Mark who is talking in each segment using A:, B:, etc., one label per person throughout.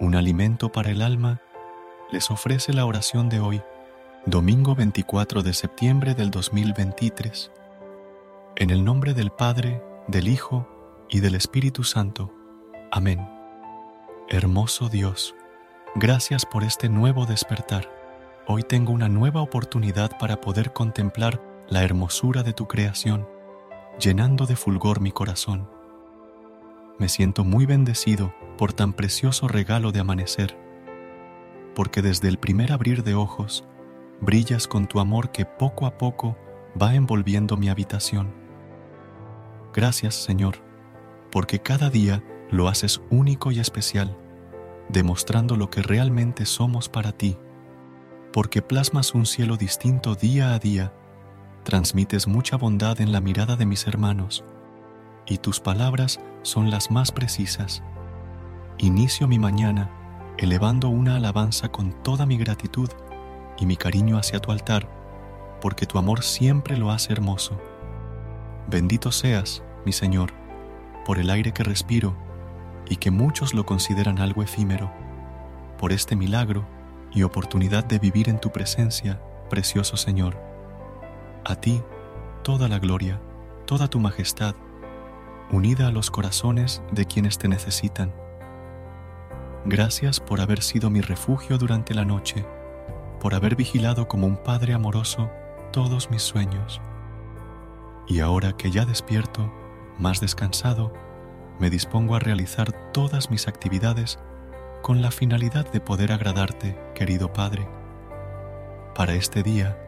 A: Un alimento para el alma les ofrece la oración de hoy, domingo 24 de septiembre del 2023. En el nombre del Padre, del Hijo y del Espíritu Santo. Amén. Hermoso Dios, gracias por este nuevo despertar. Hoy tengo una nueva oportunidad para poder contemplar la hermosura de tu creación, llenando de fulgor mi corazón. Me siento muy bendecido por tan precioso regalo de amanecer, porque desde el primer abrir de ojos brillas con tu amor que poco a poco va envolviendo mi habitación. Gracias, Señor, porque cada día lo haces único y especial, demostrando lo que realmente somos para ti, porque plasmas un cielo distinto día a día, transmites mucha bondad en la mirada de mis hermanos, y tus palabras son las más precisas. Inicio mi mañana elevando una alabanza con toda mi gratitud y mi cariño hacia tu altar, porque tu amor siempre lo hace hermoso. Bendito seas, mi Señor, por el aire que respiro y que muchos lo consideran algo efímero, por este milagro y oportunidad de vivir en tu presencia, precioso Señor. A ti toda la gloria, toda tu majestad, unida a los corazones de quienes te necesitan. Gracias por haber sido mi refugio durante la noche, por haber vigilado como un Padre amoroso todos mis sueños. Y ahora que ya despierto, más descansado, me dispongo a realizar todas mis actividades con la finalidad de poder agradarte, querido Padre. Para este día,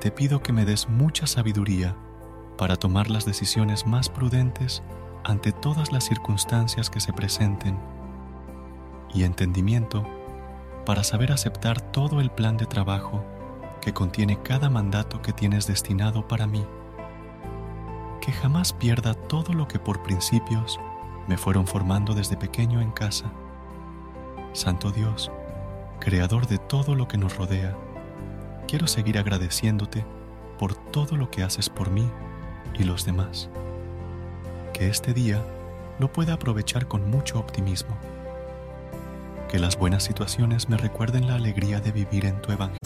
A: te pido que me des mucha sabiduría para tomar las decisiones más prudentes ante todas las circunstancias que se presenten y entendimiento para saber aceptar todo el plan de trabajo que contiene cada mandato que tienes destinado para mí. Que jamás pierda todo lo que por principios me fueron formando desde pequeño en casa. Santo Dios, Creador de todo lo que nos rodea, quiero seguir agradeciéndote por todo lo que haces por mí y los demás. Que este día lo pueda aprovechar con mucho optimismo que las buenas situaciones me recuerden la alegría de vivir en tu evangelio.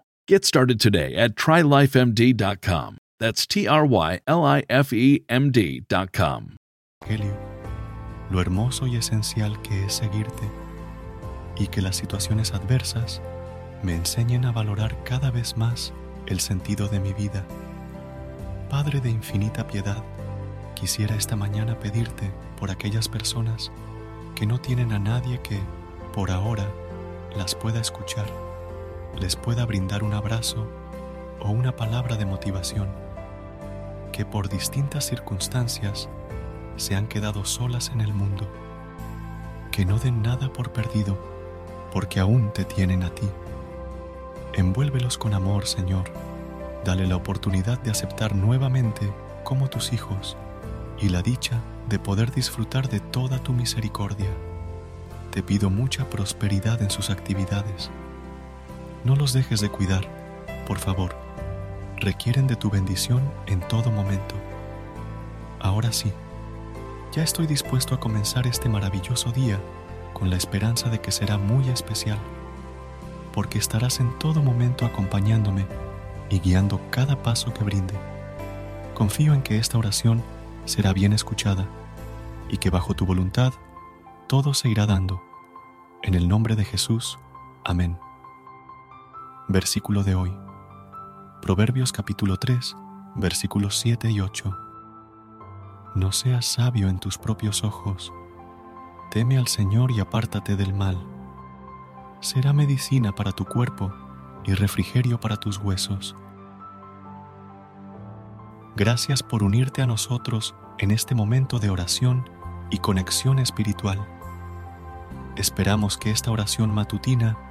B: Get started today at trylifemd.com. That's T R Y L I F E M D.com.
A: Evangelio, lo hermoso y esencial que es seguirte y que las situaciones adversas me enseñen a valorar cada vez más el sentido de mi vida. Padre de infinita piedad, quisiera esta mañana pedirte por aquellas personas que no tienen a nadie que, por ahora, las pueda escuchar les pueda brindar un abrazo o una palabra de motivación, que por distintas circunstancias se han quedado solas en el mundo, que no den nada por perdido, porque aún te tienen a ti. Envuélvelos con amor, Señor. Dale la oportunidad de aceptar nuevamente como tus hijos y la dicha de poder disfrutar de toda tu misericordia. Te pido mucha prosperidad en sus actividades no los dejes de cuidar, por favor. Requieren de tu bendición en todo momento. Ahora sí, ya estoy dispuesto a comenzar este maravilloso día con la esperanza de que será muy especial, porque estarás en todo momento acompañándome y guiando cada paso que brinde. Confío en que esta oración será bien escuchada y que bajo tu voluntad todo se irá dando. En el nombre de Jesús. Amén. Versículo de hoy. Proverbios capítulo 3, versículos 7 y 8. No seas sabio en tus propios ojos. Teme al Señor y apártate del mal. Será medicina para tu cuerpo y refrigerio para tus huesos. Gracias por unirte a nosotros en este momento de oración y conexión espiritual. Esperamos que esta oración matutina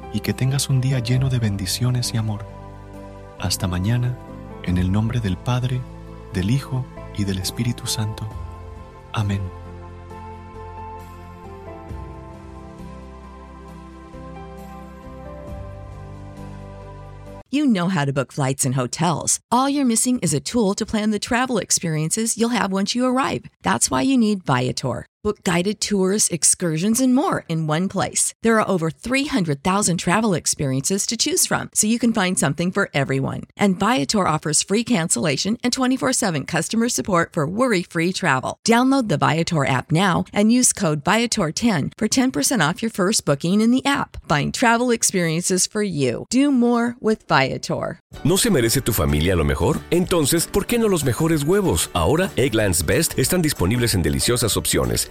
A: y que tengas un día lleno de bendiciones y amor. Hasta mañana, en el nombre del Padre, del Hijo y del Espíritu Santo. Amén.
C: You know how to book flights and hotels. All you're missing is a tool to plan the travel experiences you'll have once you arrive. That's why you need Viator. Book guided tours, excursions, and more in one place. There are over 300,000 travel experiences to choose from, so you can find something for everyone. And Viator offers free cancellation and 24 7 customer support for worry free travel. Download the Viator app now and use code Viator10 for 10% off your first booking in the app. Find travel experiences for you. Do more with Viator. Viator.
D: ¿No se merece tu familia lo mejor? Entonces, ¿por qué no los mejores huevos? Ahora, Egglands Best están disponibles en deliciosas opciones.